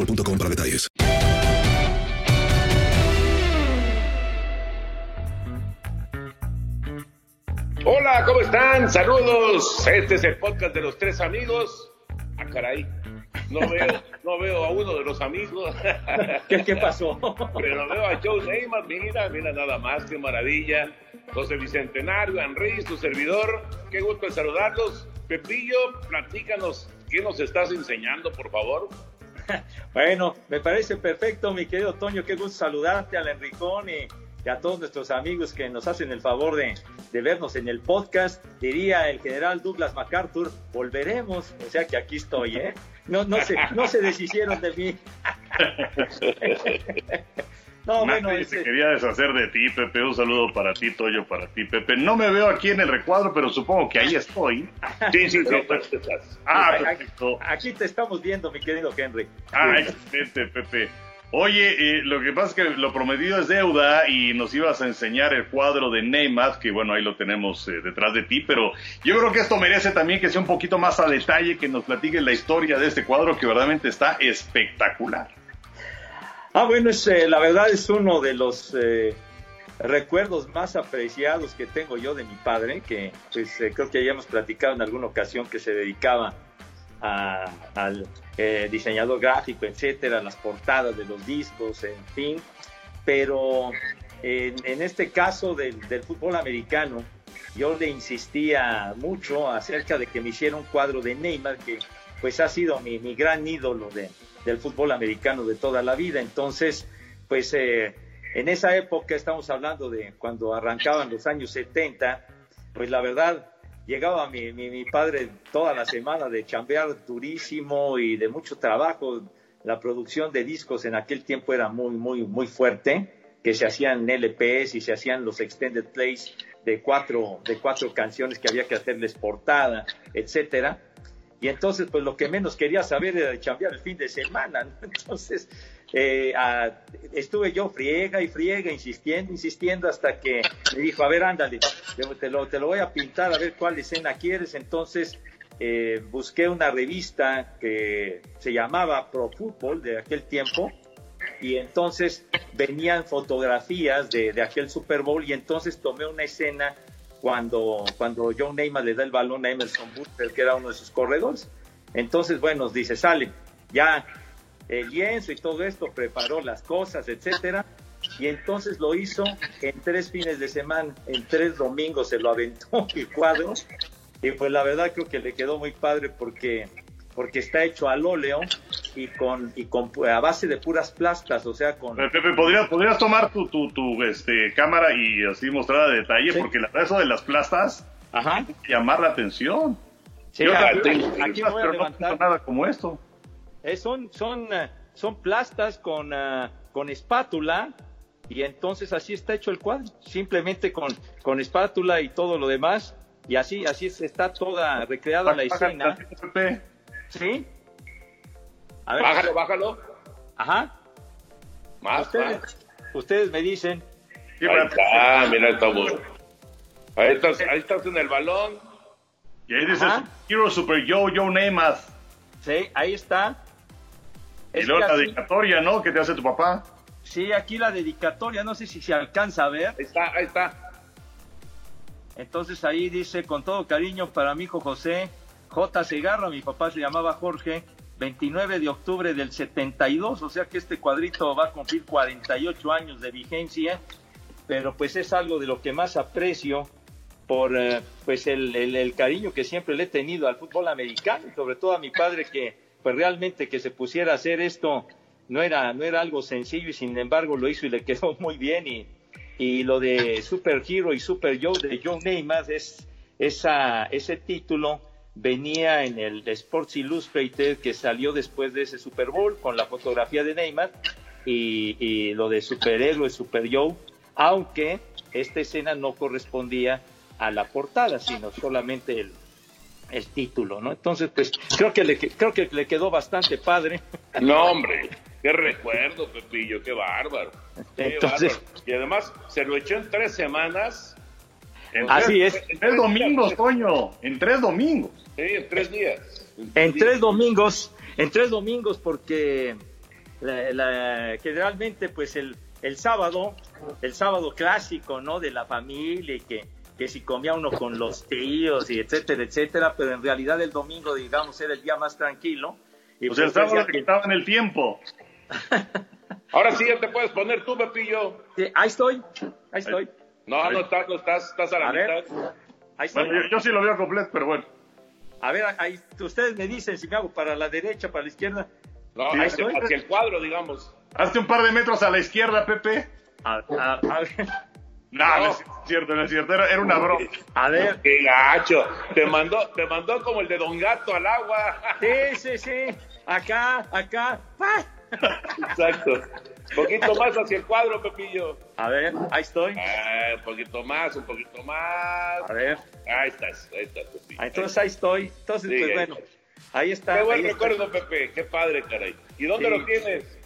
boostmobile.com para detalles. Hola, ¿cómo están? Saludos. Este es el podcast de los tres amigos. Ah, caray. No veo, no veo a uno de los amigos. ¿Qué, qué pasó? Pero veo a Joe Neymar, mira, mira nada más, qué maravilla. José Bicentenario, Henry, su servidor. Qué gusto en saludarlos. Pepillo, platícanos, ¿qué nos estás enseñando, por favor? Bueno, me parece perfecto, mi querido Toño. Qué gusto saludarte al Enricón y, y a todos nuestros amigos que nos hacen el favor de, de vernos en el podcast. Diría el general Douglas MacArthur, volveremos. O sea que aquí estoy, ¿eh? No, no, se, no se deshicieron de mí. No, bueno, se este- quería deshacer de ti, Pepe. Un saludo para ti, Toyo, para ti, Pepe. No me veo aquí en el recuadro, pero supongo que ahí estoy. Sí, sí, sí. Ah, Aquí- perfecto. Aquí te estamos viendo, mi querido Henry. Ah, excelente, Pepe. Oye, eh, lo que pasa es que lo prometido es deuda y nos ibas a enseñar el cuadro de Neymar, que bueno, ahí lo tenemos eh, detrás de ti, pero yo creo que esto merece también que sea un poquito más a detalle, que nos platiques la historia de este cuadro que verdaderamente está espectacular. Ah, bueno, es, eh, la verdad es uno de los eh, recuerdos más apreciados que tengo yo de mi padre, que pues eh, creo que ya hemos platicado en alguna ocasión que se dedicaba a- al eh, diseñador gráfico, etcétera, las portadas de los discos, en fin. Pero en, este caso del, del fútbol americano, yo le insistía mucho acerca de que me hiciera un cuadro de Neymar, que pues ha sido mi, mi gran ídolo de, del fútbol americano de toda la vida. Entonces, pues eh, en esa época, estamos hablando de cuando arrancaban los años 70, pues la verdad, llegaba mi, mi, mi padre toda la semana de chambear durísimo y de mucho trabajo. La producción de discos en aquel tiempo era muy, muy, muy fuerte, que se hacían LPs y se hacían los extended plays de cuatro, de cuatro canciones que había que hacerles portada, etcétera. Y entonces, pues lo que menos quería saber era de chambear el fin de semana, ¿no? Entonces, eh, ah, estuve yo friega y friega, insistiendo, insistiendo, hasta que me dijo, a ver, ándale, te, te lo, te lo voy a pintar, a ver cuál escena quieres. Entonces, eh, busqué una revista que se llamaba Pro Football de aquel tiempo, y entonces venían fotografías de, de aquel Super Bowl, y entonces tomé una escena cuando, cuando John Neymar le da el balón a Emerson Butler, que era uno de sus corredores. Entonces, bueno, dice, sale, ya el lienzo y todo esto, preparó las cosas, etcétera, y entonces lo hizo en tres fines de semana, en tres domingos se lo aventó el cuadro, y pues la verdad creo que le quedó muy padre porque, porque está hecho al óleo, y con, y con a base de puras plastas, o sea, con... Pepe, ¿podrías, podrías tomar tu, tu, tu este, cámara y así mostrar a detalle, porque la eso de las plastas Ajá. llamar la atención. Sí, Yo aquí- pero voy a no levantar. tengo nada como esto. Eh, son, son, eh, son plastas con, ah, con espátula y entonces así está hecho el cuadro, simplemente con, con espátula y todo lo demás y así, así es- está toda recreada la escena. Pepe. ¿Sí? A ver. Bájalo, bájalo. Ajá. Más, Ustedes, más. ustedes me dicen. Ahí está, mira, estamos. Ahí estás, ahí estás en el balón. Y ahí dices Ajá. Hero Super Joe, Joe Namath. Sí, ahí está. Y Es luego la así- dedicatoria, ¿no? Que te hace tu papá. Sí, aquí la dedicatoria, no sé si se alcanza a ver. Ahí está, ahí está. Entonces ahí dice, con todo cariño para mi hijo José, J. Segarra, mi papá se llamaba Jorge, 29 de octubre del 72, o sea que este cuadrito va a cumplir 48 años de vigencia, pero pues es algo de lo que más aprecio por eh, pues el, el- cariño que siempre le he tenido al fútbol americano, y sobre todo a mi padre que pues realmente que se pusiera a hacer esto no era, no era algo sencillo y sin embargo lo hizo y le quedó muy bien y, y lo de Super Hero y Super Joe de Joe Namath es esa, ese título venía en el Sports Illustrated que salió después de ese Super Bowl con la fotografía de Neymar y, y lo de superhéroe Super Joe, aunque esta escena no correspondía a la portada, sino solamente el, el título, ¿no? Entonces, pues creo que le, creo que le quedó bastante padre. No, hombre, qué recuerdo, Pepillo, qué bárbaro. Qué Entonces- bárbaro. Y además se lo echó en tres semanas. En Así tres- es. En tres domingos, Toño. En tres domingos. Sí, en tres días. En tres domingos, en tres domingos porque la- la- generalmente pues el, el sábado, el sábado clásico, ¿no? De la familia y que, que si comía uno con los tíos y etcétera, etcétera, pero en realidad el domingo, digamos, era el día más tranquilo. Y O sea, el pues, sábado que- quitaban el tiempo. Ahora sí ya te puedes poner tú, Pepillo. Sí, ahí estoy, ahí estoy, No, no estás, no estás, estás a la A ver. mitad. ahí estoy. Bueno, yo, yo sí lo veo completo, pero bueno. A ver, ahí, ustedes me dicen si me hago para la derecha, para la izquierda. No, Sí, hacia el cuadro, digamos. Hazte un par de metros a la izquierda, Pepe. A, a- a ver, No, no, es cierto, no es cierto. Era, era una broma. a ver. Qué gacho. Te mandó, te mandó como el de Don Gato al agua. Sí, sí, sí. Acá, acá. ¡Ah! Exacto. Poquito más hacia el cuadro, Pepillo. A ver, ahí estoy. Ah, un poquito más, un poquito más. A ver, Ahí estás, ahí estás, Pepillo. ah, entonces ahí estoy. Entonces, Sí, pues ahí bueno, está. ahí está. Qué buen ahí está. recuerdo, Pepe. Qué padre, caray. ¿Y dónde Sí. lo tienes?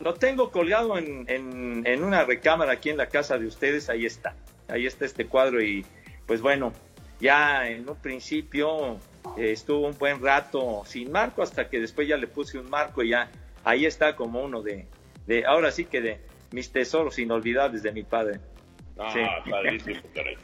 Lo tengo colgado en, en, en una recámara aquí en la casa de ustedes. Ahí está. Ahí está este cuadro y pues bueno, ya en un principio eh, estuvo un buen rato sin marco hasta que después ya le puse un marco y ya ahí está como uno de, de ahora sí que de mis tesoros inolvidables de mi padre. Ah, Sí. padrísimo, caray.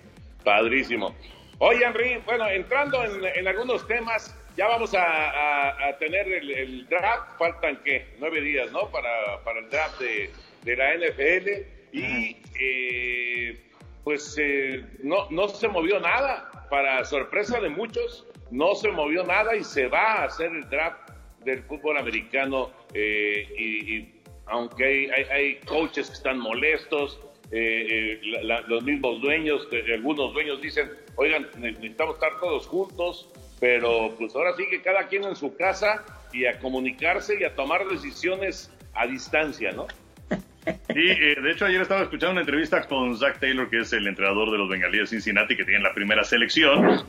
Padrísimo. Oye, Henry, bueno, entrando en, en algunos temas, ya vamos a, a- a tener el, el draft. Faltan, ¿qué? Nueve días, ¿no? Para, para el draft de, de la NFL. Y, eh, pues, eh, no, no se movió nada. Para sorpresa de muchos, no se movió nada y se va a hacer el draft del fútbol americano. eh, y, aunque hay, hay, coaches que están molestos, eh, eh, los mismos dueños, algunos dueños dicen, oigan, ne- necesitamos estar todos juntos, pero pues ahora sí que cada quien en su casa y a comunicarse y a tomar decisiones a distancia, ¿no? Eh, de hecho ayer estaba escuchando una entrevista con Zach Taylor, que es el entrenador de los Bengalíes de Cincinnati, que tiene la primera selección,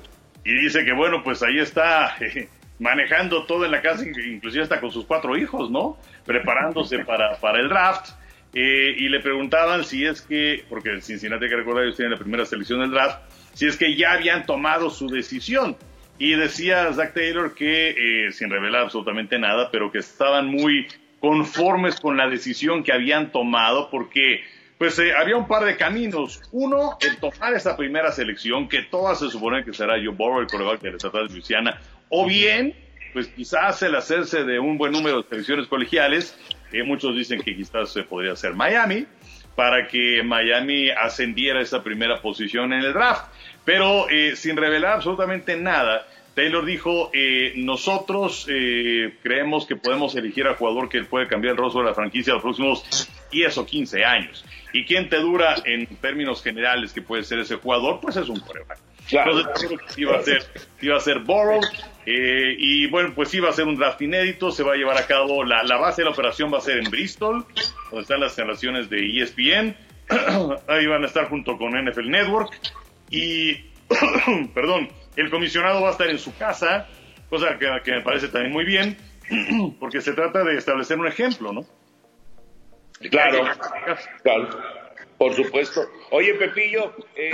y dice que bueno, pues ahí está manejando todo en la casa, inclusive hasta con sus cuatro hijos, ¿no? Preparándose para, para el draft. Eh, y le preguntaban si es que, porque el Cincinnati, que recordar, ellos tienen la primera selección del draft, si es que ya habían tomado su decisión. Y decía Zach Taylor que, eh, sin revelar absolutamente nada, pero que estaban muy conformes con la decisión que habían tomado, porque pues eh, había un par de caminos. Uno, el tomar esa primera selección, que todas se supone que será Joe Burrow, el coreback de la estatal de Luisiana, o bien, pues quizás el hacerse de un buen número de selecciones colegiales, que muchos dicen que quizás se podría hacer Miami, para que Miami ascendiera a esa primera posición en el draft. Pero eh, sin revelar absolutamente nada, Taylor dijo, eh, nosotros eh, creemos que podemos elegir al jugador que puede cambiar el rostro de la franquicia los próximos 10 o 15 años. ¿Y quién te dura en términos generales que puede ser ese jugador? Pues es un Entonces, iba a ser, iba a ser Borrow. Eh, y bueno, pues iba a ser un draft inédito. Se va a llevar a cabo, la, la base de la operación va a ser en Bristol, donde están las instalaciones de ESPN. Ahí van a estar junto con NFL Network. Y, perdón, el comisionado va a estar en su casa, cosa que, que me parece también muy bien, porque se trata de establecer un ejemplo, ¿no? Claro, claro, por supuesto. Oye, Pepillo, eh,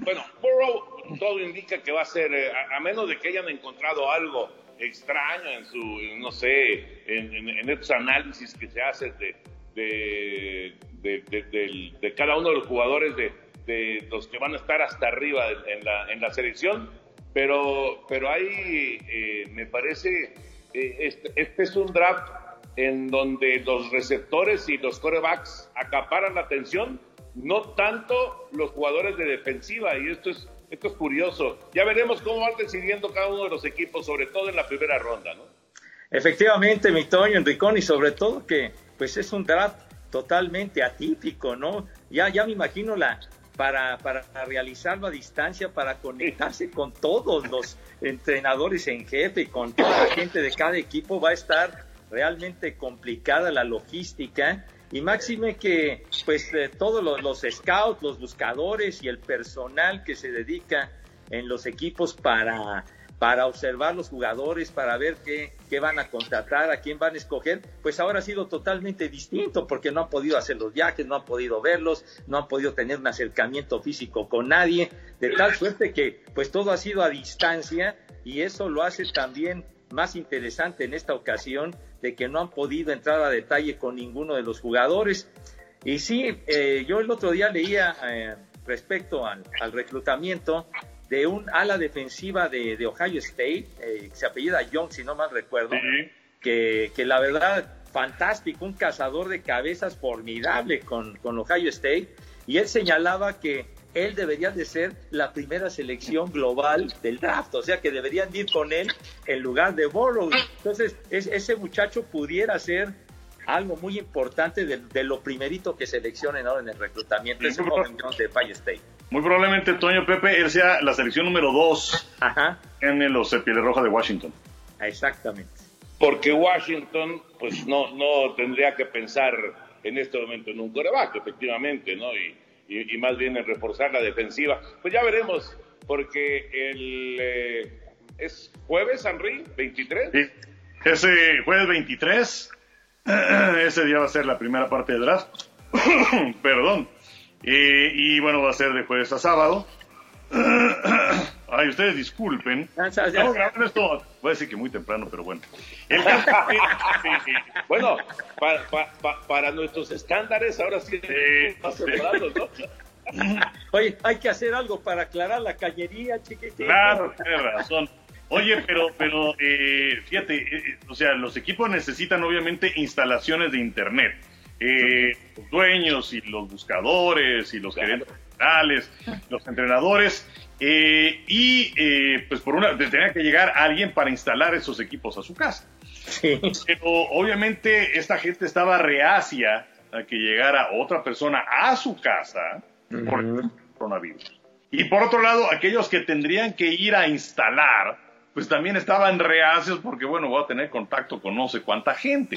bueno, Burrow todo indica que va a ser, eh, a, a menos de que hayan encontrado algo extraño en su, no sé, en, en- en estos análisis que se hacen de, de, de, de- cada uno de los jugadores, de, los que van a estar hasta arriba en la, en la selección, pero, pero hay, eh, me parece, eh, este, este es un draft en donde los receptores y los corebacks acaparan la atención, no tanto los jugadores de defensiva, y esto es, esto es curioso. Ya veremos cómo van decidiendo cada uno de los equipos, sobre todo en la primera ronda, ¿no? Efectivamente, mi Toño Enricón, y sobre todo que pues es un draft totalmente atípico, ¿no? Ya, ya me imagino la para, para realizarlo a distancia, para conectarse con todos los entrenadores en jefe y con toda la gente de cada equipo, va a estar realmente complicada la logística. Y máxime que pues eh, todos los, los scouts, los buscadores y el personal que se dedica en los equipos para, para observar los jugadores, para ver qué, qué van a contratar, a quién van a escoger, pues ahora ha sido totalmente distinto porque no han podido hacer los viajes, no han podido verlos, no han podido tener un acercamiento físico con nadie, de tal suerte que pues todo ha sido a distancia y eso lo hace también más interesante en esta ocasión de que no han podido entrar a detalle con ninguno de los jugadores. Y sí, eh, yo el otro día leía eh, respecto al, al reclutamiento de un ala defensiva de, de Ohio State, eh, que se apellida Young, si no mal recuerdo, que, que la verdad, fantástico, un cazador de cabezas formidable con, con Ohio State, y él señalaba que él debería de ser la primera selección global del draft, o sea que deberían ir con él en lugar de Burrow. Entonces, es- ese muchacho pudiera ser algo muy importante de, de lo primerito que seleccionen ahora en el reclutamiento. Es un de Ohio State. Muy probablemente Toño Pepe, él sea la selección número 2 en los Pieles Roja de Washington. Exactamente. Porque Washington, pues no, no tendría que pensar en este momento en un coreback, efectivamente, ¿no? Y, y- y más bien en reforzar la defensiva. Pues ya veremos, porque el eh, es jueves, Henry, 23. Sí. Ese jueves 23, ese día va a ser la primera parte del draft. Perdón. Eh, y bueno, va a ser de jueves a sábado. Ay, ustedes disculpen. Estamos grabando esto, voy a decir que muy temprano, pero bueno. El Bueno, para, pa- pa- para nuestros estándares, ahora sí, más separados, ¿no? Oye, hay que hacer algo para aclarar la cañería, chiquitín. Claro, tienes razón. Oye, pero, pero eh, fíjate, eh, eh, o sea, los equipos necesitan obviamente instalaciones de internet. Eh, los dueños y los buscadores y los gerentes generales, los entrenadores. Eh, y eh, pues por una, tenía que llegar alguien para instalar esos equipos a su casa. Pero obviamente esta gente estaba reacia a que llegara otra persona a su casa por el coronavirus. Y por otro lado, aquellos que tendrían que ir a instalar, pues también estaban reacios porque, bueno, voy a tener contacto con no sé cuánta gente.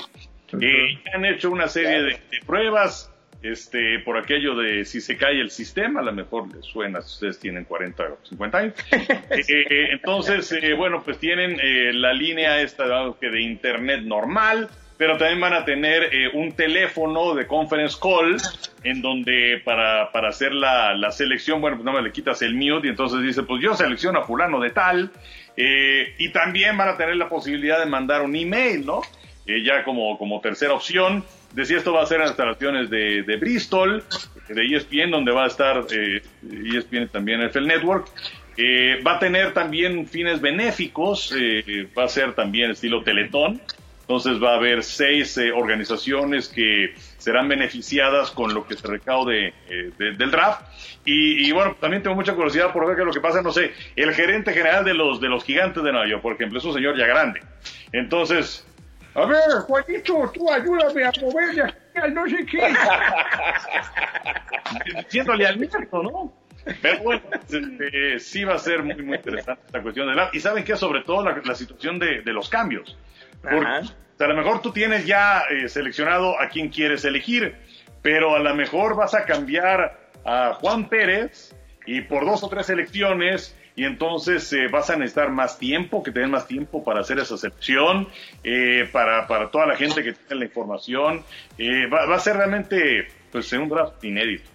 Eh, han hecho una serie de, de pruebas este, por aquello de si se cae el sistema, a lo mejor les suena si ustedes tienen 40 o 50 años. Eh, entonces, eh, bueno, pues tienen eh, la línea esta de internet normal, pero también van a tener eh, un teléfono de conference call en donde para, para hacer la, la selección, bueno, pues no me le quitas el mute y entonces dice, pues yo selecciono a fulano de tal, y también van a tener la posibilidad de mandar un email, ¿no? Ya como, como tercera opción. Decía, esto va a ser en las instalaciones de, de Bristol, de ESPN, donde va a estar eh, ESPN también NFL Network. Eh, va a tener también fines benéficos, eh, va a ser también estilo Teletón. Entonces va a haber seis organizaciones que serán beneficiadas con lo que se recaude eh, de- del draft. Y, y, bueno, también tengo mucha curiosidad por ver qué es lo que pasa, no sé, el gerente general de los, de los gigantes de Nueva York, por ejemplo, es un señor ya grande. Entonces, a ver, Juanito, tú ayúdame a moverle aquí al no sé qué. Diciéndole al nieto, ¿no? Pero bueno, este, sí va a ser muy, muy interesante esta cuestión del draft. Y saben que sobre todo la, la situación de, de los cambios. Porque Ajá. a lo mejor tú tienes ya eh, seleccionado a quien quieres elegir, pero a lo mejor vas a cambiar a Juan Pérez y por dos o tres elecciones y entonces eh, vas a necesitar más tiempo, que tengas más tiempo para hacer esa selección, eh, para, para toda la gente que tiene la información. Eh, va, va a ser realmente pues un draft inédito.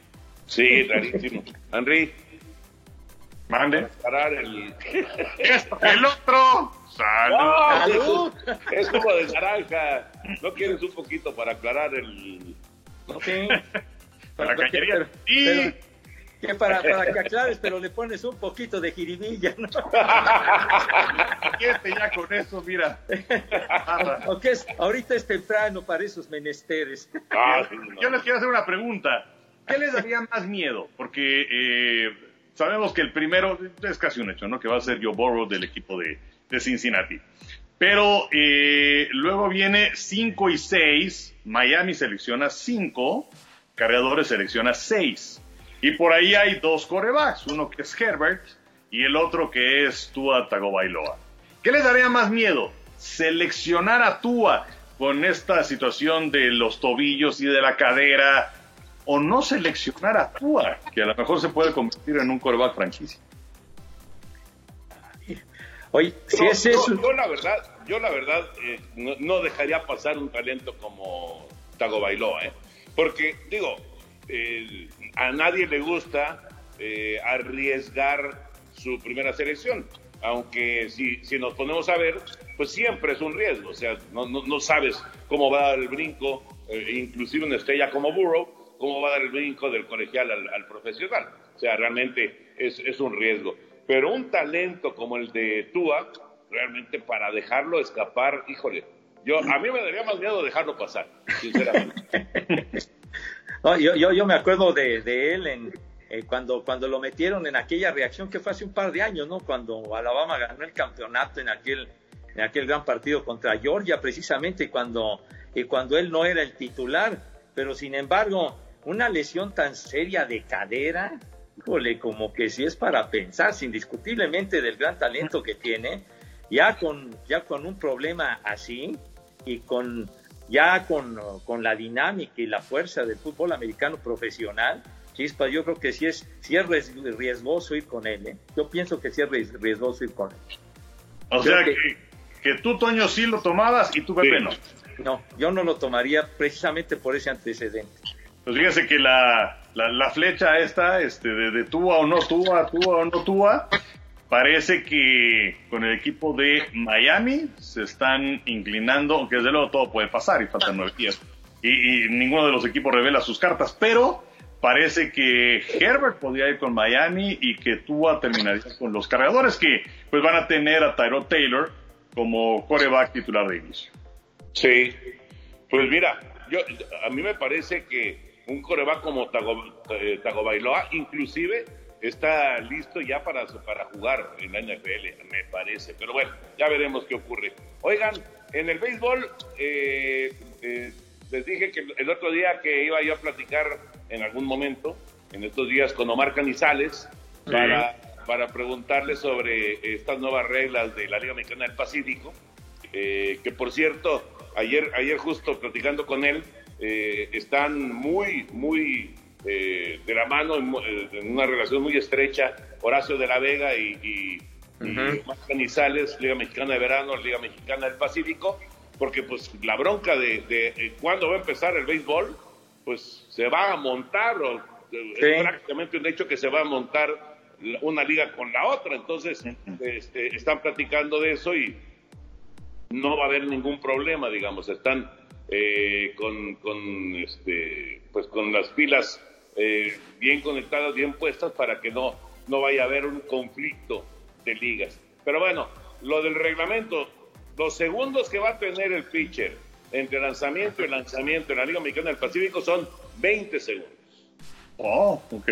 Sí, rarísimo. Henry, Mande. parar el... El otro. Salud. ¡Salud! Es como de naranja. ¿No quieres un poquito para aclarar el... Sí. La cañería. Pero- Y pero- que para, para que aclares, pero le pones un poquito de jiribilla, ¿no? este ya con eso, mira. Aunque es, ahorita es temprano para esos menesteres. Ah. Yo les quiero hacer una pregunta. ¿Qué les daría más miedo? Porque eh, sabemos que el primero es casi un hecho, ¿no? Que va a ser Joe Burrow del equipo de, de Cincinnati. Pero eh, luego viene 5 y 6. Miami selecciona 5. Carreadores selecciona 6. Y por ahí hay dos corebacks. Uno que es Herbert y el otro que es Tua Tagovailoa. ¿Qué les daría más miedo? Seleccionar a Tua con esta situación de los tobillos y de la cadera o no seleccionar a Tua, que a lo mejor se puede convertir en un coreback franquicia. Oye, si No, es yo- eso, Yo, la verdad, yo la verdad eh, no, no dejaría pasar un talento como Tagovailoa, ¿eh? Porque, digo, eh, a nadie le gusta eh, arriesgar su primera selección. Aunque si, si nos ponemos a ver, pues siempre es un riesgo. O sea, no, no, no sabes cómo va a dar el brinco, eh, inclusive una estrella como Burrow, cómo va a dar el brinco del colegial al, al profesional. O sea, realmente es, es un riesgo. Pero un talento como el de Tua, realmente para dejarlo escapar, híjole, yo a mí me daría más miedo dejarlo pasar, sinceramente. No, yo, yo, yo me acuerdo de, él en, eh, cuando, cuando lo metieron en aquella reacción que fue hace un par de años, ¿no? Cuando Alabama ganó el campeonato en aquel, en aquel gran partido contra Georgia, precisamente cuando, eh, cuando él no era el titular. Pero sin embargo, una lesión tan seria de cadera, híjole, como que si es para pensar, indiscutiblemente del gran talento que tiene, ya con, ya con un problema así y con ya con, con la dinámica y la fuerza del fútbol americano profesional, Chispa, yo creo que sí es, sí es ries- riesgoso ir con él. ¿eh? Yo pienso que sí es ries- riesgoso ir con él. O sea, que- que, que tú, Toño, sí lo tomabas y tú, Pepe, Sí. no. No, yo no lo tomaría precisamente por ese antecedente. Pues fíjese que la, la, la flecha esta, este, de, de Tua o no Tua, Tua o no Tua, parece que con el equipo de Miami se están inclinando, aunque desde luego todo puede pasar y faltan nueve días. Y, ninguno de los equipos revela sus cartas, pero parece que Herbert podría ir con Miami y que Tua terminaría con los cargadores que pues van a tener a Tyrod Taylor como coreback titular de inicio. Sí, pues mira, yo a mí me parece que un coreback como Tago, eh, Tagovailoa inclusive está listo ya para, para jugar en la NFL, me parece. Pero bueno, ya veremos qué ocurre. Oigan, en el béisbol, eh, eh, les dije que el otro día que iba yo a platicar en algún momento, en estos días, con Omar Canizales, para, para preguntarle sobre estas nuevas reglas de la Liga Mexicana del Pacífico. Eh, que por cierto, ayer, ayer justo platicando con él, están muy, muy eh, de la mano, en, eh, en una relación muy estrecha, Horacio de la Vega y, y, Canizales, Liga Mexicana de Verano, Liga Mexicana del Pacífico, porque pues la bronca de, de, eh, cuándo va a empezar el béisbol, pues se va a montar, o eh, Sí. es prácticamente un hecho que se va a montar una liga con la otra, entonces este, están platicando de eso y no va a haber ningún problema, digamos, están eh, con, con, este, pues con las pilas eh, bien conectadas, bien puestas para que no, no vaya a haber un conflicto de ligas. Pero bueno, lo del reglamento, los segundos que va a tener el pitcher entre lanzamiento y lanzamiento en la Liga Mexicana del Pacífico son 20 segundos. Oh, ok.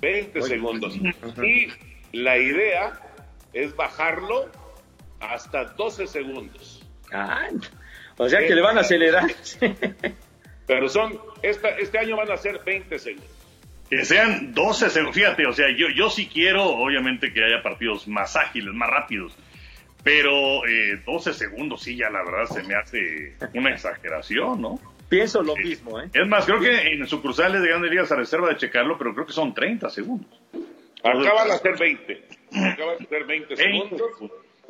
20 segundos. Y la idea es bajarlo hasta 12 segundos. Ah, o sea que le van a acelerar. Pero son, esta, este año van a ser 20 segundos. Que sean 12 segundos. Fíjate, o sea, yo, yo sí quiero, obviamente, que haya partidos más ágiles, más rápidos. Pero eh, 12 segundos, sí, ya la verdad se me hace una exageración, ¿no? Pienso lo mismo, ¿eh? Es más, creo que en sucursales de grandes ligas a reserva de checarlo, pero creo que son 30 segundos. Acá van a ser 20. Acá van a ser 20 segundos.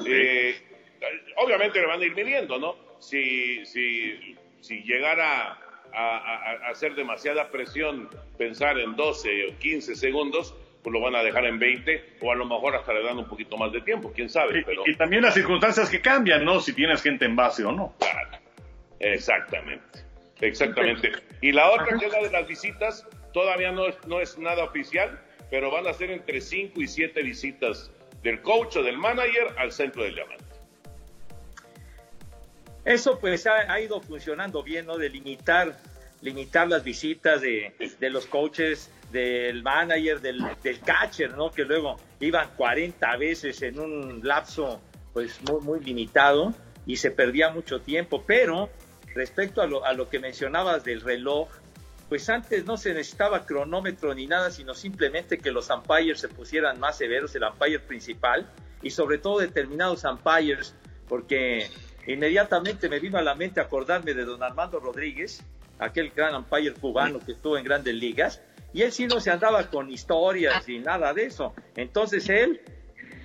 Eh, obviamente le van a ir midiendo, ¿no? Si, si, si llegara a, a, a hacer demasiada presión pensar en 12 o 15 segundos, pues lo van a dejar en 20 o a lo mejor hasta le dan un poquito más de tiempo, quién sabe. Y, Pero, y también las circunstancias que cambian, ¿no? Si tienes gente en base o no. Claro. Exactamente, exactamente. Y la otra que es la de las visitas, todavía no es, no es nada oficial, pero van a ser entre 5 y 7 visitas del coach o del manager al centro del diamante. Eso pues ha, ido funcionando bien, ¿no? De limitar, las visitas de, de los coaches, del manager, del, del catcher, ¿no? Que luego iban 40 veces en un lapso pues muy, muy limitado y se perdía mucho tiempo. Pero respecto a lo, a lo que mencionabas del reloj, pues antes no se necesitaba cronómetro ni nada, sino simplemente que los umpires se pusieran más severos, el umpire principal, y sobre todo determinados umpires, porque inmediatamente me vino a la mente acordarme de don Armando Rodríguez, aquel gran umpire cubano que estuvo en grandes ligas, y él sí no se andaba con historias y nada de eso. Entonces él,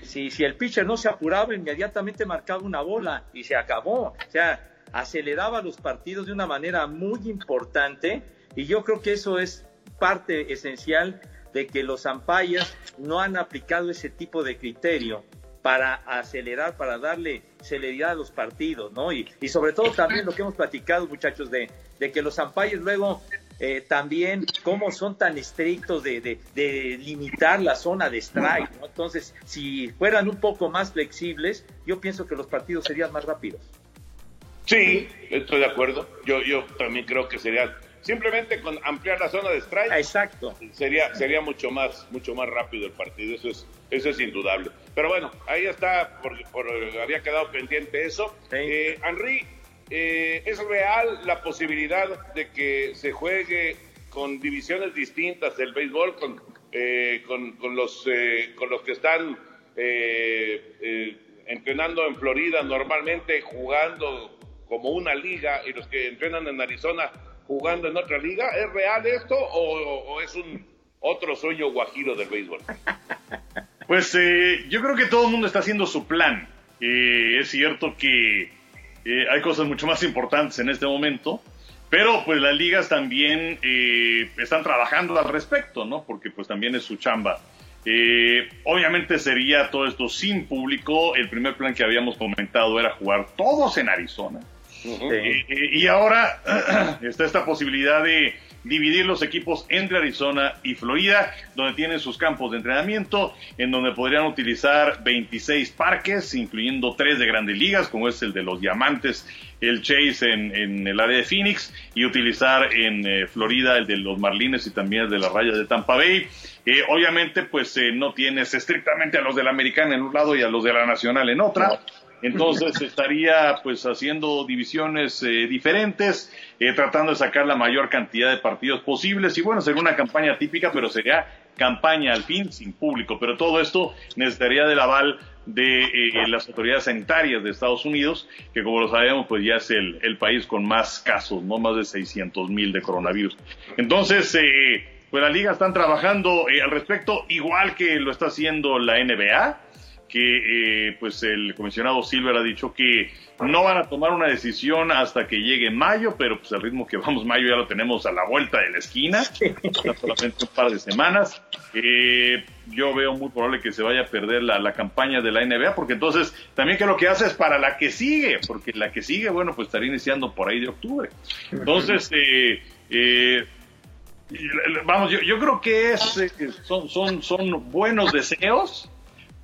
si, si el pitcher no se apuraba, inmediatamente marcaba una bola y se acabó. O sea, aceleraba los partidos de una manera muy importante y yo creo que eso es parte esencial de que los umpires no han aplicado ese tipo de criterio para acelerar, para darle celeridad a los partidos, ¿no? Y, y sobre todo también lo que hemos platicado, muchachos, de, de que los umpires luego eh, también cómo son tan estrictos de, de, de, limitar la zona de strike, ¿no? Entonces, si fueran un poco más flexibles, yo pienso que los partidos serían más rápidos. Sí, estoy de acuerdo. Yo, yo también creo que sería simplemente con ampliar la zona de strike. Exacto. Sería, sería mucho más, mucho más rápido el partido. Eso es, eso es indudable. Pero bueno, ahí está, por, por había quedado pendiente eso. Sí. Eh, Henry, eh, ¿es real la posibilidad de que se juegue con divisiones distintas del béisbol, con, eh, con, con, los, eh, con los que están eh, entrenando en Florida normalmente, jugando como una liga, y los que entrenan en Arizona jugando en otra liga? ¿Es real esto o, es un otro sueño guajiro del béisbol? Pues eh, yo creo que todo el mundo está haciendo su plan. Eh, es cierto que eh, hay cosas mucho más importantes en este momento, pero pues las ligas también eh, están trabajando al respecto, ¿no? Porque pues también es su chamba. obviamente sería todo esto sin público. El primer plan que habíamos comentado era jugar todos en Arizona. Uh -huh. y ahora está esta posibilidad de dividir los equipos entre Arizona y Florida, donde tienen sus campos de entrenamiento, en donde podrían utilizar 26 parques, incluyendo tres de grandes ligas, como es el de los Diamantes, el Chase en, en el área de Phoenix, y utilizar en eh, Florida el de los Marlines y también el de las rayas de Tampa Bay. Eh, obviamente, pues eh, no tienes estrictamente a los de la Americana en un lado y a los de la Nacional en otra. No. Entonces estaría pues haciendo divisiones eh, diferentes, eh, tratando de sacar la mayor cantidad de partidos posibles y bueno, sería una campaña típica, pero sería campaña al fin sin público. Pero todo esto necesitaría del aval de eh, las autoridades sanitarias de Estados Unidos, que como lo sabemos pues ya es el, el país con más casos, no más de 600 mil de coronavirus. Entonces, pues la liga están trabajando al respecto, igual que lo está haciendo la NBA que eh, pues el comisionado Silver ha dicho que no van a tomar una decisión hasta que llegue mayo, pero pues el ritmo que vamos mayo ya lo tenemos a la vuelta de la esquina, solamente un par de semanas. Eh, yo veo muy probable que se vaya a perder la, la, campaña de la NBA, porque entonces también que lo que hace es para la que sigue, porque la que sigue, bueno, pues estaría iniciando por ahí de octubre. Entonces, eh, eh, vamos, yo, yo, creo que es, son, son, son buenos deseos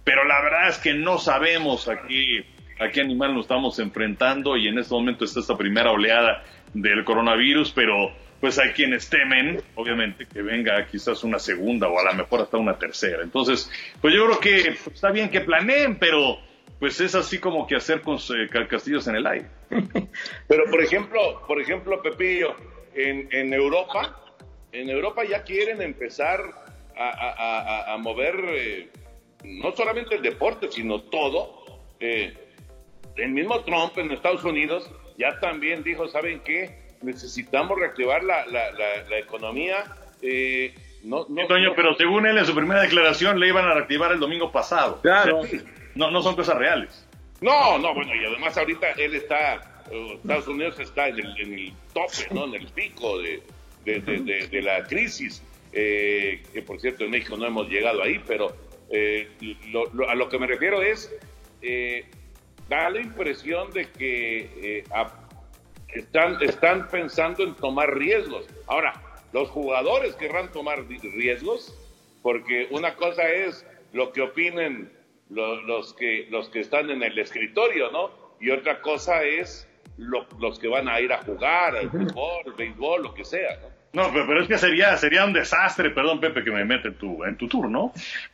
pero la verdad es que no sabemos aquí a qué animal nos estamos enfrentando y en este momento está esta primera oleada del coronavirus, pero pues hay quienes temen, obviamente, que venga quizás una segunda o a lo mejor hasta una tercera. Entonces, pues yo creo que está bien que planeen, pero pues es así como que hacer con eh, castillos en el aire. Pero por ejemplo, por ejemplo, Pepillo, en, en Europa, en Europa ya quieren empezar a, a- a- a mover eh, no solamente el deporte, sino todo. Eh, el mismo Trump en Estados Unidos ya también dijo, ¿saben qué? Necesitamos reactivar la, la- la- la economía. eh, no, no, Sí, Toño, no- pero según él en su primera declaración le iban a reactivar el domingo pasado. Claro. O sea, no, no son cosas reales. No, no, bueno, y además ahorita él está, eh, Estados Unidos está en el, en el tope, ¿no? En el pico de, de, de- de- de la crisis, eh, que por cierto en México no hemos llegado ahí, pero eh, lo- lo- a lo que me refiero es, eh, da la impresión de que eh, a- están, están pensando en tomar riesgos. Ahora, los jugadores querrán tomar riesgos, porque una cosa es lo que opinen lo- los, que, los que están en el escritorio, ¿no? Y otra cosa es lo- los que van a ir a jugar, al fútbol, al béisbol, lo que sea, ¿no? No, pero, pero es que sería, sería un desastre, perdón Pepe que me mete en tu, en tu turno.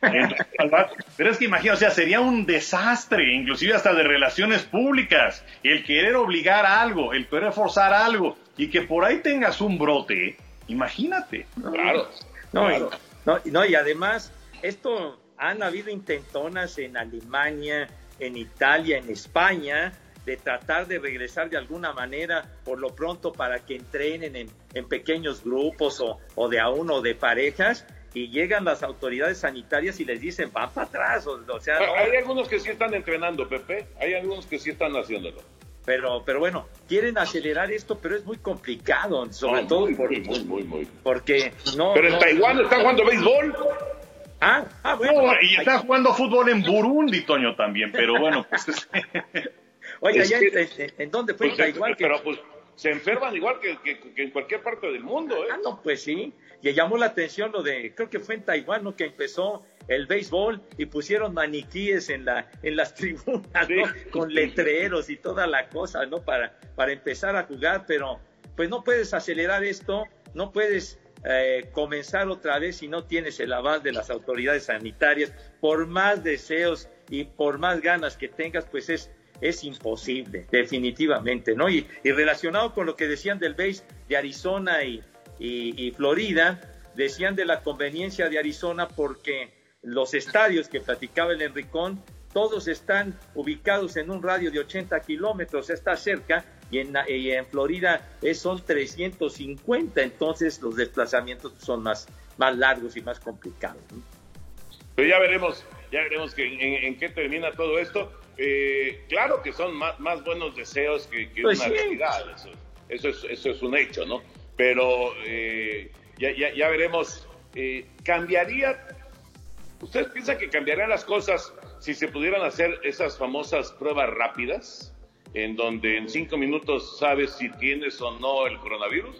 Pero es que imagina, o sea, sería un desastre, inclusive hasta de relaciones públicas, el querer obligar a algo, el querer forzar algo, y que por ahí tengas un brote, imagínate. Claro. No, claro. y, no, y- no, y además, esto han habido intentonas en Alemania, en Italia, en España, de tratar de regresar de alguna manera, por lo pronto, para que entrenen en, en pequeños grupos o, o de a uno o de parejas, y llegan las autoridades sanitarias y les dicen, van para atrás, o, o sea, no, Hay algunos que sí están entrenando, Pepe, hay algunos que sí están haciéndolo. pero, pero bueno, quieren acelerar esto, pero es muy complicado, sobre todo muy, por- muy, muy, muy, porque no... Pero en no- Taiwán están jugando béisbol. Ah, ah, bueno. No, y está jugando fútbol en Burundi, Toño, también, pero bueno, pues es- Oye, Es allá que- en, en- ¿en dónde fue? Pues, en Taiwán. que- pero pues se enferman igual que, que- que en cualquier parte del mundo, ¿eh? Ah, no, pues sí. Y llamó la atención lo de, creo que fue en Taiwán, ¿no? Que empezó el béisbol y pusieron maniquíes en, la, en las tribunas, ¿no? Con letreros y toda la cosa, ¿no? Para, para empezar a jugar, pero pues no puedes acelerar esto, no puedes eh, comenzar otra vez si no tienes el aval de las autoridades sanitarias. Por más deseos y por más ganas que tengas, pues es, es imposible, definitivamente, ¿no? Y, relacionado con lo que decían del base de Arizona y, y- Florida, decían de la conveniencia de Arizona porque los estadios que platicaba el Enricón, todos están ubicados en un radio de 80 kilómetros, está cerca, y en, y en Florida es, son 350, entonces los desplazamientos son más, más largos y más complicados. Pero ya veremos, ya veremos que en qué termina todo esto. Eh, claro que son más, más buenos deseos que, que Pues una sí. realidad, eso, eso, es, eso es un hecho, ¿no? Pero eh, ya, ya, ya veremos. Eh, ¿Cambiaría? ¿Ustedes piensan que cambiarían las cosas si se pudieran hacer esas famosas pruebas rápidas, en donde en cinco minutos sabes si tienes o no el coronavirus?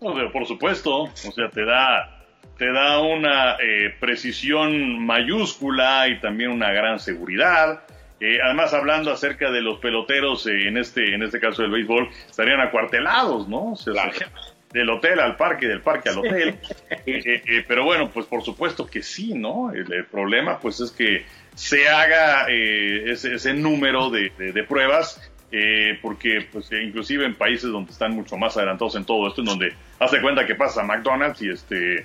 No, pero por supuesto, o sea, te da, te da una eh, precisión mayúscula y también una gran seguridad. Eh, además, hablando acerca de los peloteros, eh, en este, en este caso del béisbol, estarían acuartelados, ¿no? O sea, Claro. del hotel al parque, del parque al hotel. Eh, eh, eh, pero bueno, pues por supuesto que sí, ¿no? El, el problema, pues, es que se haga eh, ese, ese número de, de- de pruebas, eh, porque, pues, eh, inclusive en países donde están mucho más adelantados en todo esto, en donde hace cuenta que pasa a McDonald's y este,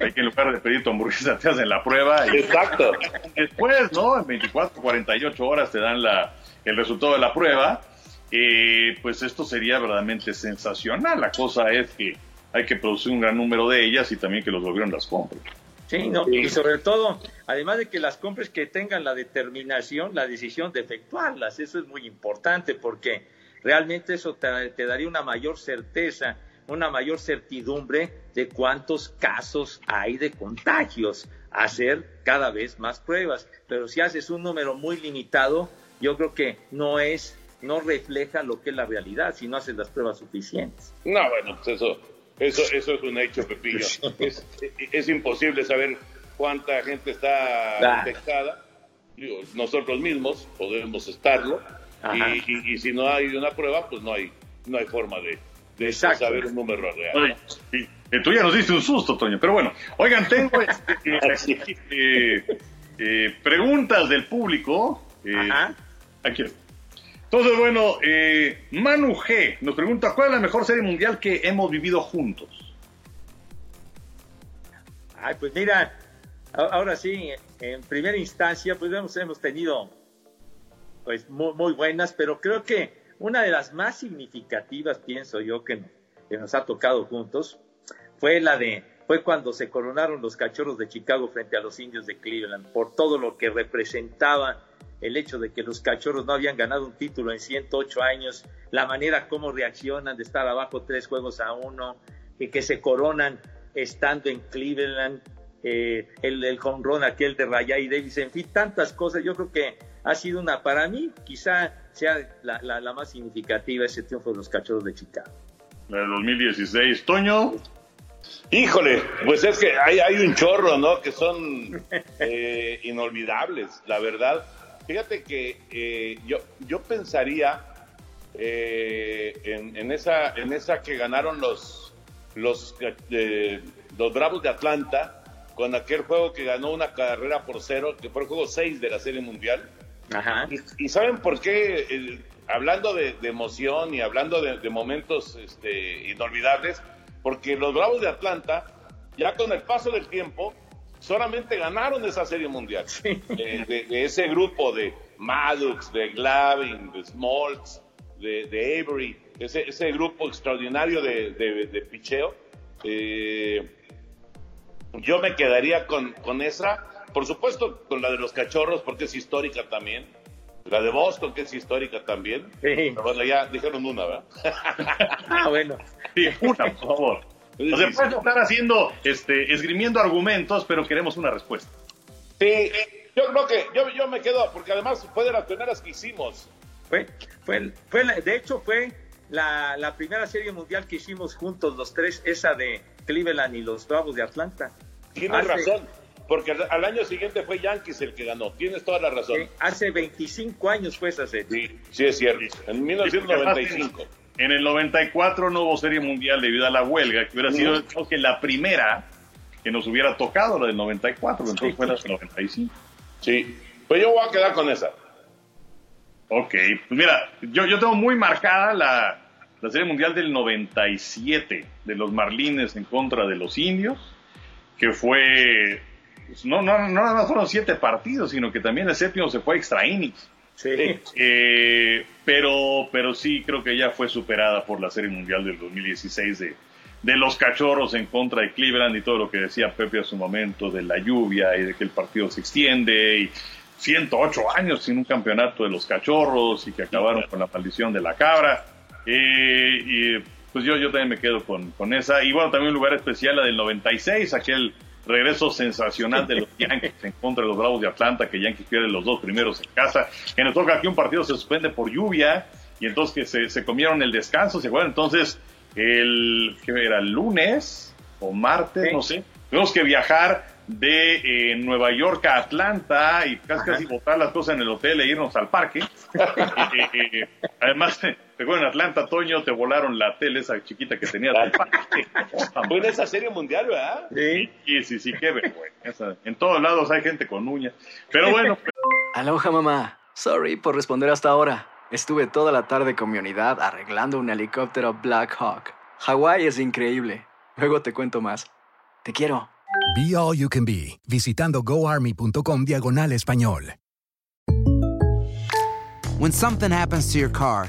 hay que en lugar de pedir tu hamburguesa te hacen la prueba. Y Exacto. después, ¿no? En 24, 48 horas te dan la, el resultado de la prueba. Eh, pues esto sería verdaderamente sensacional. La cosa es que hay que producir un gran número de ellas y también que los gobiernos las compren. Sí, no, y sobre todo, además de que las compres que tengan la determinación, la decisión de efectuarlas, eso es muy importante porque realmente eso te, te daría una mayor certeza, una mayor certidumbre de cuántos casos hay de contagios, hacer cada vez más pruebas. Pero si haces un número muy limitado, yo creo que no es, no refleja lo que es la realidad si no haces las pruebas suficientes. No, bueno, pues eso, eso, eso es un hecho, Pepillo. Es, es imposible saber cuánta gente está infectada. digo, nosotros mismos podemos estarlo, y, y- y si no hay una prueba, pues no hay, no hay forma de, saber un número real. Oye, tú ya nos diste un susto, Toño. Pero bueno, oigan, tengo este, eh, eh, eh, preguntas del público. eh, Ajá. Aquí está. Entonces, bueno, eh, Manu G nos pregunta: ¿Cuál es la mejor serie mundial que hemos vivido juntos? Ay, pues mira, ahora sí, en primera instancia, pues hemos, hemos tenido pues muy, muy buenas, pero creo que una de las más significativas, pienso yo, que, que nos ha tocado juntos, fue la de, fue cuando se coronaron los cachorros de Chicago frente a los indios de Cleveland, por todo lo que representaba el hecho de que los cachorros no habían ganado un título en 108 años, la manera como reaccionan de estar abajo tres juegos a uno, y que se coronan estando en Cleveland, eh, el, el jonrón aquel de Rayay Davis, en fin, tantas cosas. Yo creo que ha sido una, para mí, quizá sea la, la- la más significativa ese triunfo de los cachorros de Chicago. Del 2016. Toño. Híjole, pues es que hay, hay un chorro, ¿no? Que son eh, inolvidables, la verdad. Fíjate que eh, yo, yo pensaría eh, en, en esa, en esa que ganaron los, los, eh, los Bravos de Atlanta con aquel juego que ganó una carrera por cero, que fue el juego 6 de la Serie Mundial. Ajá. Y, y ¿saben por qué? Hablando de, de emoción y hablando de, de momentos este, inolvidables, porque los Bravos de Atlanta, ya con el paso del tiempo, solamente ganaron esa serie mundial. Eh, de, de ese grupo de Maddox, de Glavin, de Smoltz, de, de Avery, ese, ese grupo extraordinario de, de, picheo. eh, yo me quedaría con, con esa, por supuesto con la de los cachorros, porque es histórica también. La de Boston, que es histórica también. Pero bueno, ya dijeron una, ¿verdad? Ah, bueno. Sí, una, por favor. O sea, puedes estar haciendo, este, esgrimiendo argumentos, pero queremos una respuesta. Sí, yo creo que yo, yo me quedo, porque además fue de las primeras que hicimos. Fue, fue, fue de hecho, fue la, la primera serie mundial que hicimos juntos los tres, esa de Cleveland y los Bravos de Atlanta. Tienes Hace- razón, porque al- año siguiente fue Yankees el que ganó. Tienes toda la razón. Hace 25 años fue esa serie. Sí, sí es cierto. En 1995. En el 94 no hubo serie mundial debido a la huelga, que hubiera sido creo que la primera que nos hubiera tocado, la del 94, entonces fue la del 95. Sí, pues yo voy a quedar con esa. Ok, pues mira, yo, yo tengo muy marcada la, la serie mundial del 97 de los Marlines en contra de los indios, que fue, pues, no, no, no nada más fueron siete partidos, sino que también el séptimo se fue a extra innings. Sí. Eh, pero, pero sí creo que ya fue superada por la Serie Mundial del 2016 de, de los cachorros en contra de Cleveland y todo lo que decía Pepe a su momento de la lluvia y de que el partido se extiende y 108 años sin un campeonato de los cachorros y que acabaron con la maldición de la cabra. Eh, y pues yo, yo también me quedo con, con esa. Y bueno, también un lugar especial, la del 96, aquel regreso sensacional de los Yankees en contra de los Bravos de Atlanta, que Yankees pierde los dos primeros en casa. Que nos toca aquí un partido se suspende por lluvia y entonces que se, se comieron el descanso, ¿se acuerdan? Entonces, el, ¿qué era? ¿El lunes o martes? No sé. Tuvimos que viajar de eh, Nueva York a Atlanta y casi casi botar las cosas en el hotel e irnos al parque. Eh, eh, además, te en Atlanta, Toño, te volaron la tele esa chiquita que tenías. Fue en esa serie mundial, ¿verdad? Sí, sí, sí, sí, qué vergüenza. En todos lados hay gente con uñas. Pero bueno, Aloha mamá. Sorry por responder hasta ahora. Estuve toda la tarde con mi unidad arreglando un helicóptero Black Hawk. Hawái es increíble. Luego te cuento más. Te quiero. Be All You Can Be, visitando goarmy.com diagonal español. When something happens to your car,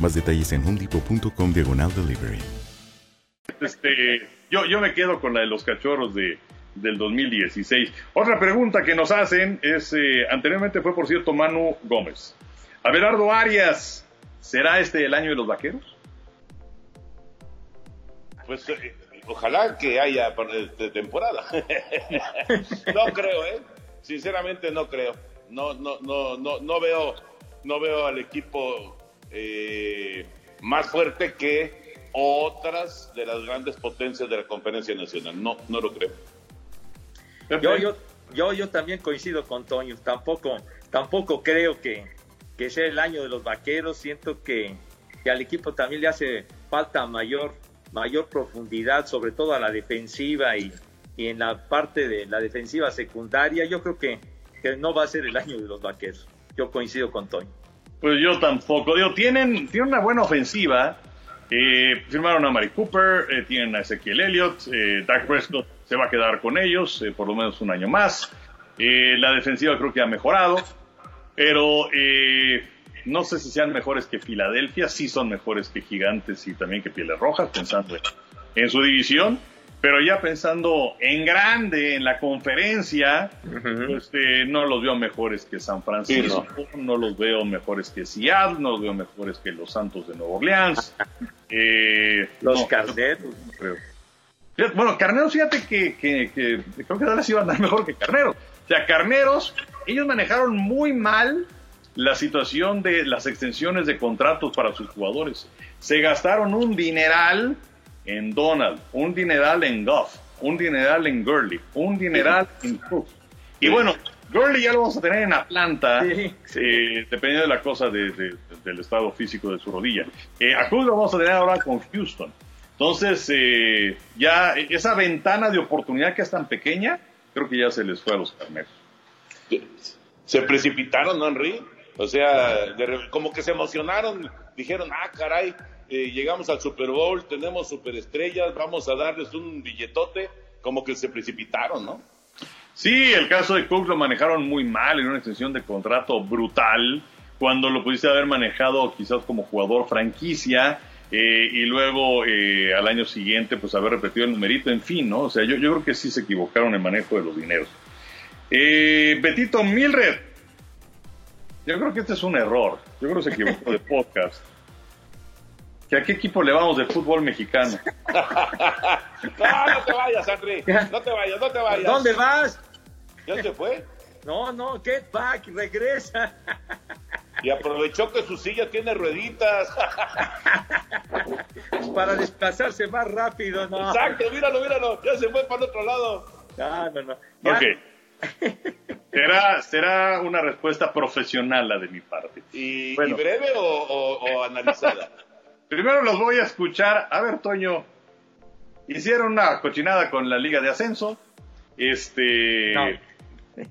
Más detalles en homedepot.com diagonal delivery. Este, yo, yo me quedo con la de los cachorros de, del 2016. Otra pregunta que nos hacen es, eh, anteriormente fue por cierto Manu Gómez. Abelardo Arias, ¿será este el año de los vaqueros? Pues eh, ojalá que haya de temporada. no creo, ¿eh? Sinceramente no creo. No, no, no, no, no veo, no veo al equipo eh, más fuerte que otras de las grandes potencias de la conferencia nacional. No, no lo creo. Yo, yo, yo, yo también coincido con Toño. Tampoco, tampoco creo que, que sea el año de los vaqueros. Siento que, que al equipo también le hace falta mayor, mayor profundidad, sobre todo a la defensiva y, y en la parte de la defensiva secundaria. Yo creo que, que no va a ser el año de los vaqueros. Yo coincido con Toño. Pues yo tampoco. Digo, tienen, tienen una buena ofensiva. Eh, firmaron a Mari Cooper, eh, tienen a Ezequiel Elliott, eh, Dak Prescott se va a quedar con ellos eh, por lo menos un año más. Eh, la defensiva creo que ha mejorado, pero no sé si sean mejores que Filadelfia, sí son mejores que Gigantes y también que Pieles Rojas, pensando en, en su división. Pero ya pensando en grande, en la conferencia, eh, no los veo mejores que San Francisco, no. los veo mejores que Seattle, no los veo mejores que los Santos de Nueva Orleans. Eh, los no, Carneros. no Bueno, Carneros, fíjate que, que, que creo que Dallas iba a andar mejor que Carneros. O sea, Carneros, ellos manejaron muy mal la situación de las extensiones de contratos para sus jugadores. Se gastaron un dineral en Donald, un dineral en Goff, un dineral en Gurley, un dineral en Cruz. Y bueno, Gurley ya lo vamos a tener en Atlanta, eh, dependiendo de la cosa de- de- del estado físico de su rodilla. Eh, a Cruz lo vamos a tener ahora con Houston. Entonces, eh, ya esa ventana de oportunidad que es tan pequeña, creo que ya se les fue a los carneros. Se precipitaron, ¿no, Henry? O sea, de como que se emocionaron, dijeron, ah, caray, eh, llegamos al Super Bowl, tenemos superestrellas, vamos a darles un billetote, como que se precipitaron, ¿no? Sí, el caso de Cook lo manejaron muy mal en una extensión de contrato brutal, cuando lo pudiste haber manejado quizás como jugador franquicia eh, y luego eh, al año siguiente pues haber repetido el numerito, en fin, ¿no? O sea, yo, yo creo que sí se equivocaron en el manejo de los dineros. Eh, Betito Milred, yo creo que este es un error, yo creo que se equivocó de podcast. ¿Que ¿A qué equipo le vamos de fútbol mexicano? No, no te vayas, Henry, no te vayas, no te vayas. ¿Dónde vas? ¿Ya se fue? No, no, get back, regresa. Y aprovechó que su silla tiene rueditas. Para desplazarse más rápido, no. Exacto, míralo, míralo, ya se fue para el otro lado. No, no, no. Ya. Ok. Será, será una respuesta profesional la de mi parte. ¿Y, Bueno. y breve o, o- o analizada? Primero los voy a escuchar. A ver, Toño. Hicieron una cochinada con la Liga de Ascenso. Este. No.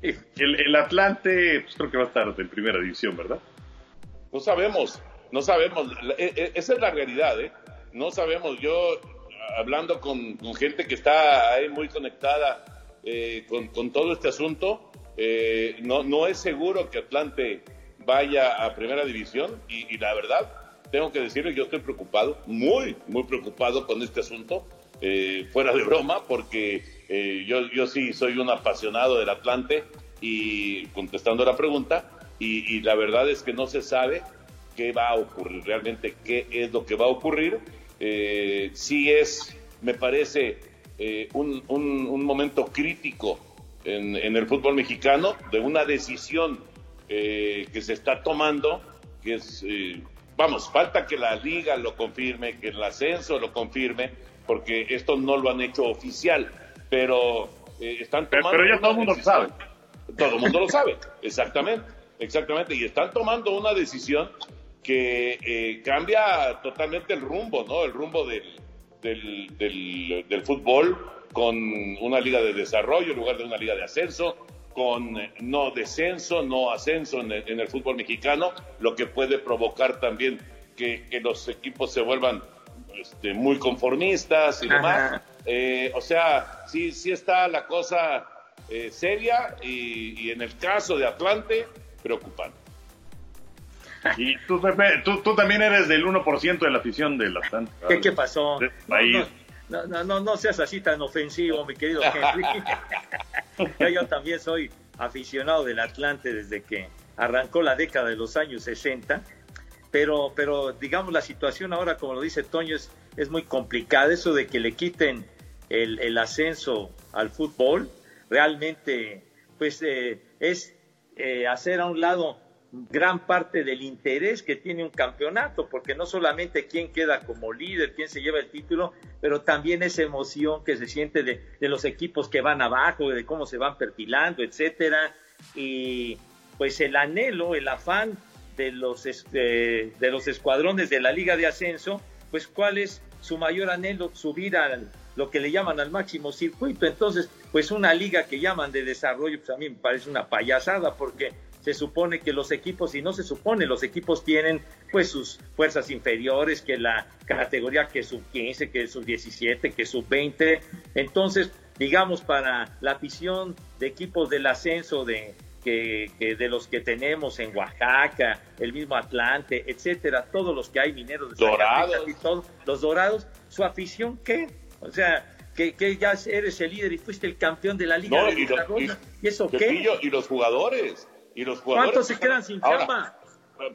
El, el Atlante, pues creo que va a estar en primera división, ¿verdad? No sabemos, no sabemos. E- e- Esa es la realidad, ¿eh? No sabemos. Yo, hablando con, con gente que está ahí muy conectada eh, con, con todo este asunto, eh, no, no es seguro que Atlante vaya a primera división y, y la verdad, tengo que decirle, yo estoy preocupado, muy, muy preocupado con este asunto, eh, fuera de broma, porque eh, yo, yo sí soy un apasionado del Atlante y contestando la pregunta, y, la verdad es que no se sabe qué va a ocurrir, realmente qué es lo que va a ocurrir. Eh, sí es, me parece, un, momento crítico en, en el fútbol mexicano de una decisión que se está tomando, que es, vamos, falta que la liga lo confirme, que el ascenso lo confirme, porque esto no lo han hecho oficial, pero eh, están tomando pero ya todo el mundo lo decisión. Todo el mundo lo sabe, exactamente, exactamente, y están tomando una decisión que eh, cambia totalmente el rumbo, ¿no? El rumbo del, del, del- del fútbol con una liga de desarrollo en lugar de una liga de ascenso, con eh, no descenso, no ascenso en el, en el fútbol mexicano, lo que puede provocar también que, que los equipos se vuelvan este, muy conformistas y demás. Eh, o sea, sí, sí está la cosa eh, seria y, y en el caso de Atlante, preocupante. Y tú, Pepe, tú, tú también eres del 1% de la afición del Atlante. ¿Qué, qué pasó? De- ahí. No, no, no, no seas así tan ofensivo, mi querido Henry. yo, yo también soy aficionado del Atlante desde que arrancó la década de los años 60, pero, pero digamos la situación ahora, como lo dice Toño, es, es muy complicada. Eso de que le quiten el, el ascenso al fútbol, realmente pues eh, es eh, hacer a un lado gran parte del interés que tiene un campeonato, porque no solamente quién queda como líder, quién se lleva el título, pero también esa emoción que se siente de, de los equipos que van abajo, de cómo se van perfilando, etcétera, y pues el anhelo, el afán de los este, de los escuadrones de la Liga de Ascenso, pues cuál es su mayor anhelo, subir al lo que le llaman al máximo circuito. Entonces, pues una liga que llaman de desarrollo, pues a mí me parece una payasada porque se supone que los equipos, y no se supone, los equipos tienen pues sus fuerzas inferiores, que la categoría que sub 15, que sub 17, que sub 20. Entonces, digamos, para la afición de equipos del ascenso de, que, que de los que tenemos en Oaxaca, el mismo Atlante, etcétera, todos los que hay mineros de Dorados. Y todo, los dorados, su afición, ¿qué? O sea, que, que ya eres el líder y fuiste el campeón de la Liga No, de y, lo- Desarrollo. y- ¿Y eso qué? Y los jugadores. Y los jugadores ¿Cuántos se quedan sin Ahora, chamba?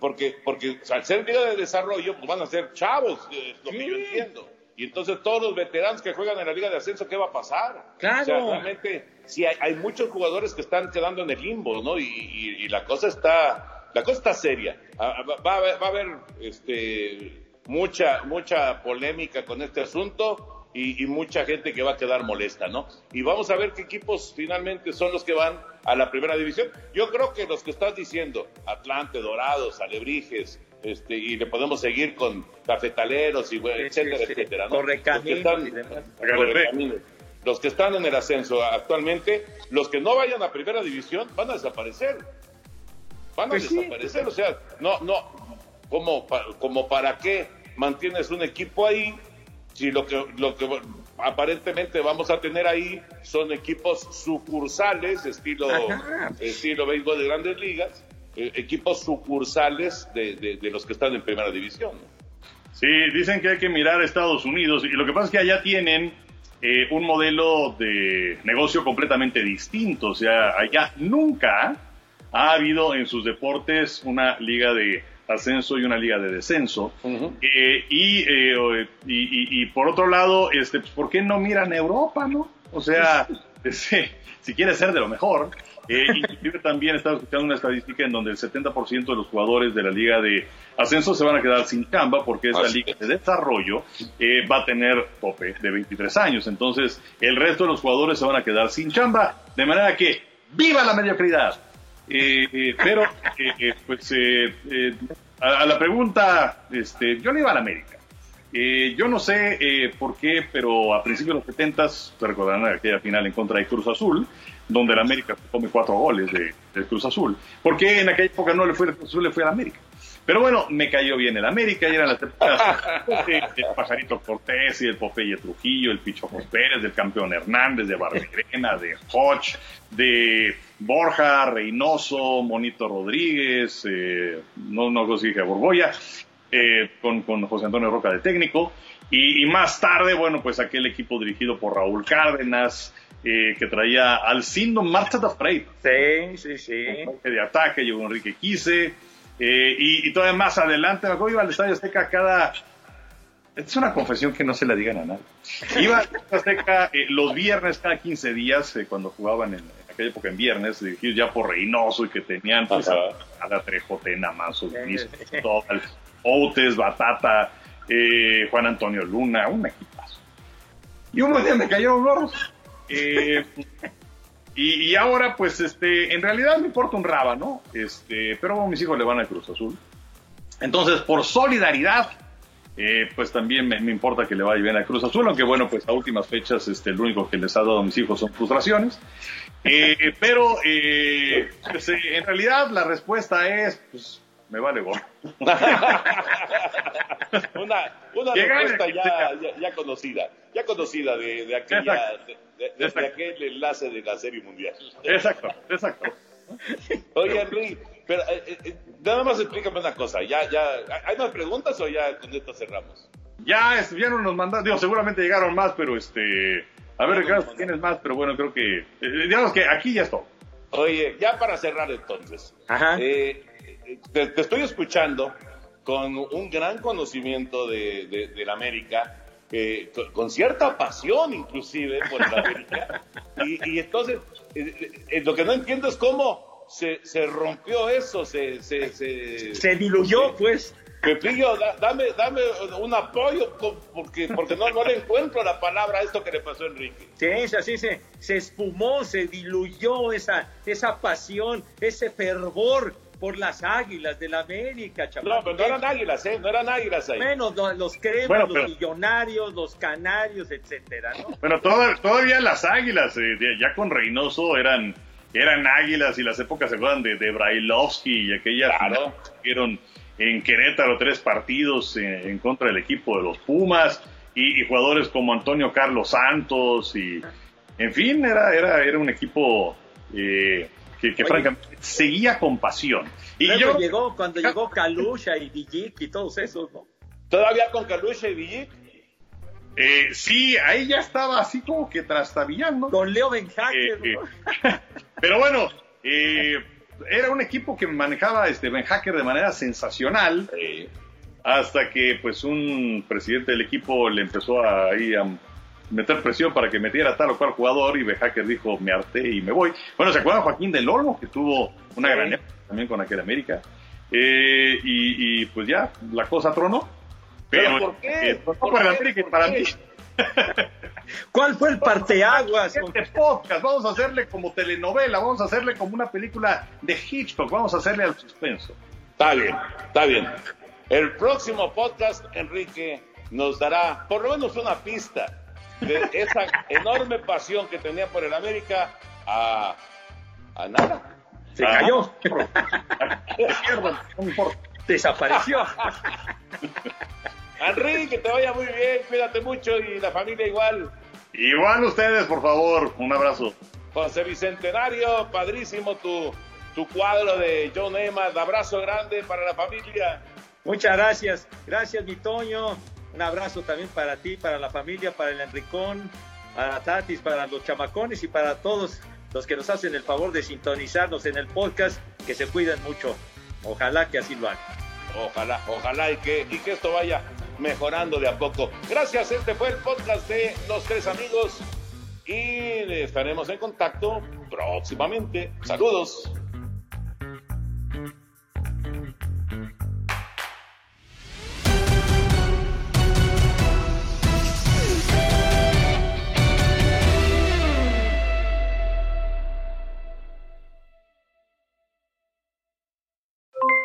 Porque, porque al ser liga de desarrollo, pues van a ser chavos, eh, es lo que yo entiendo. Y entonces todos los veteranos que juegan en la liga de ascenso, ¿qué va a pasar? Claro. O sea, realmente, sí, hay, hay muchos jugadores que están quedando en el limbo, ¿no? Y, y- y la cosa está, la cosa está seria. Ah, Va, va a haber, va a haber, este, mucha, mucha polémica con este asunto y, y mucha gente que va a quedar molesta, ¿no? Y vamos a ver qué equipos finalmente son los que van a la primera división. Yo creo que los que estás diciendo, Atlante, Dorados, Alebrijes, este, y le podemos seguir con cafetaleros y bueno, etcétera, sí, sí. etcétera, ¿no? Los que están- y demás. Correcaminos. Los que están en el ascenso actualmente, los que no vayan a primera división van a desaparecer. Van a Pues sí. desaparecer, o sea, no, no, como, como para qué mantienes un equipo ahí si lo que, lo que aparentemente vamos a tener ahí son equipos sucursales, estilo, Ajá. estilo béisbol de grandes ligas, eh, equipos sucursales de, de- de los que están en primera división. Sí, dicen que hay que mirar a Estados Unidos y lo que pasa es que allá tienen eh, un modelo de negocio completamente distinto. O sea, allá nunca ha habido en sus deportes una liga de ascenso y una liga de descenso. Eh, y, eh, y, y- y por otro lado, este, pues, ¿por qué no miran Europa, no? O sea, este, si quiere ser de lo mejor. Eh, inclusive también estaba escuchando una estadística en donde el 70% de los jugadores de la liga de ascenso se van a quedar sin chamba porque esa Así liga de desarrollo eh, va a tener tope de 23 años. Entonces, el resto de los jugadores se van a quedar sin chamba. De manera que, ¡viva la mediocridad! Eh, pero, eh, pues, eh, eh, a, a la pregunta, este, yo le iba a la América. Yo no sé por qué, pero a principios de los 70 se recordarán aquella final en contra de Cruz Azul, donde el América come cuatro goles de, Cruz Azul. ¿Por qué en aquella época no le fue Cruz Azul, le fue al América? Pero bueno, me cayó bien el América y eran las el Pajarito Cortés y el Popeye Trujillo, el Pichojos Pérez, del campeón Hernández, de Barberena, de Hodge, de Borja, Reynoso, Monito Rodríguez, eh, no, no sé si dije Borboya, eh, con, con José Antonio Roca de técnico. Y, y más tarde, bueno, pues aquel equipo dirigido por Raúl Cárdenas, eh, que traía al Sindo Marta da Frey. Sí, sí, sí. De ataque llegó Enrique Quise. Eh, y, y todavía más adelante, me acuerdo, iba al Estadio Azteca cada es una confesión que no se la digan a nadie. Iba a Azteca eh, los viernes cada 15 días, eh, cuando jugaban en, aquella época en viernes, dirigidos ya por Reynoso y que tenían pues, a, a, la Trejotena, Mazo, Luis, Outes, Batata, eh, Juan Antonio Luna, un equipazo. Y un buen día me cayeron gorros. Eh, y, ahora, pues, este, en realidad me importa un raba, ¿no? Este, pero mis hijos le van al Cruz Azul. Entonces, por solidaridad, eh, pues también me, me, importa que le vaya bien a Cruz Azul, aunque bueno, pues a últimas fechas este, lo único que les ha dado a mis hijos son frustraciones. Eh, pero eh, pues, en realidad la respuesta es, pues me vale gorro. una una respuesta ya, ya, ya, conocida, ya conocida de, de aquella, de, de, de, aquel enlace de la Serie Mundial. Exacto, exacto. Oye, Henry, pero eh, eh, nada más explícame una cosa. Ya, ya, ¿Hay más preguntas o ya con esto cerramos? Ya, no nos mandaron, digo, seguramente llegaron más, pero este. A ver, Ricardo, no, tienes más, pero bueno, creo que. Eh, digamos que aquí ya está. Oye, ya para cerrar entonces. Ajá. Eh, te, te, estoy escuchando con un gran conocimiento de, de, de la América. Eh, con, con, cierta pasión inclusive por la América. y, y, entonces, eh, lo que no entiendo es cómo se, se rompió eso, se, se, se, se diluyó, pues. Pepillo, da, dame, dame un apoyo porque, porque no, no le encuentro la palabra a esto que le pasó a Enrique. Sí, así se, se espumó, se diluyó esa, esa pasión, ese fervor por las águilas de la América, chaval. No, pero no eran águilas, ¿eh? No eran águilas ahí. Menos los, los cremas, bueno, pero... los millonarios, los canarios, etcétera, ¿no? Bueno, todo, todavía las águilas, eh, ya con Reynoso eran, eran águilas y las épocas se acuerdan de, de Brailovsky y aquellas claro. en Querétaro tres partidos en, en, contra del equipo de los Pumas y, y, jugadores como Antonio Carlos Santos y en fin era era era un equipo eh, que, que francamente seguía con pasión. Y yo llegó cuando llegó Kalusha y Villic y todos esos no todavía con Kalusha y Villic eh, sí, ahí ya estaba así como que trastabillando. Con Leo Benjaque. Eh, pero bueno, eh, era un equipo que manejaba este Ben Hacker de manera sensacional eh, hasta que pues un presidente del equipo le empezó a, ahí a meter presión para que metiera tal o cual jugador y Ben Hacker dijo me harté y me voy. Bueno, ¿se acuerdan Joaquín del Olmo que tuvo una sí. gran época también con aquel América? Eh, y, y, pues ya, la cosa tronó. Pero, ¿Pero por qué? Eh, ¿Por, por el América y para mí. ¿Cuál fue el parteaguas? Este podcast, vamos a hacerle como telenovela, vamos a hacerle como una película de Hitchcock, vamos a hacerle al suspenso. Está bien, está bien. El próximo podcast, Enrique, nos dará por lo menos una pista de esa enorme pasión que tenía por el América a, a nada. Se cayó. Desapareció. Enrique, que te vaya muy bien, cuídate mucho y la familia igual. Igual ustedes, por favor, un abrazo. José Bicentenario, padrísimo tu, tu cuadro de John Emma, abrazo grande para la familia. Muchas gracias, gracias mi Toño, un abrazo también para ti, para la familia, para el Enricón, para Tatis, para los chamacones y para todos los que nos hacen el favor de sintonizarnos en el podcast, que se cuiden mucho. Ojalá que así lo hagan. Ojalá, ojalá y que, y que esto vaya mejorando de a poco. Gracias, este fue el podcast de Los Tres Amigos y estaremos en contacto próximamente. Saludos.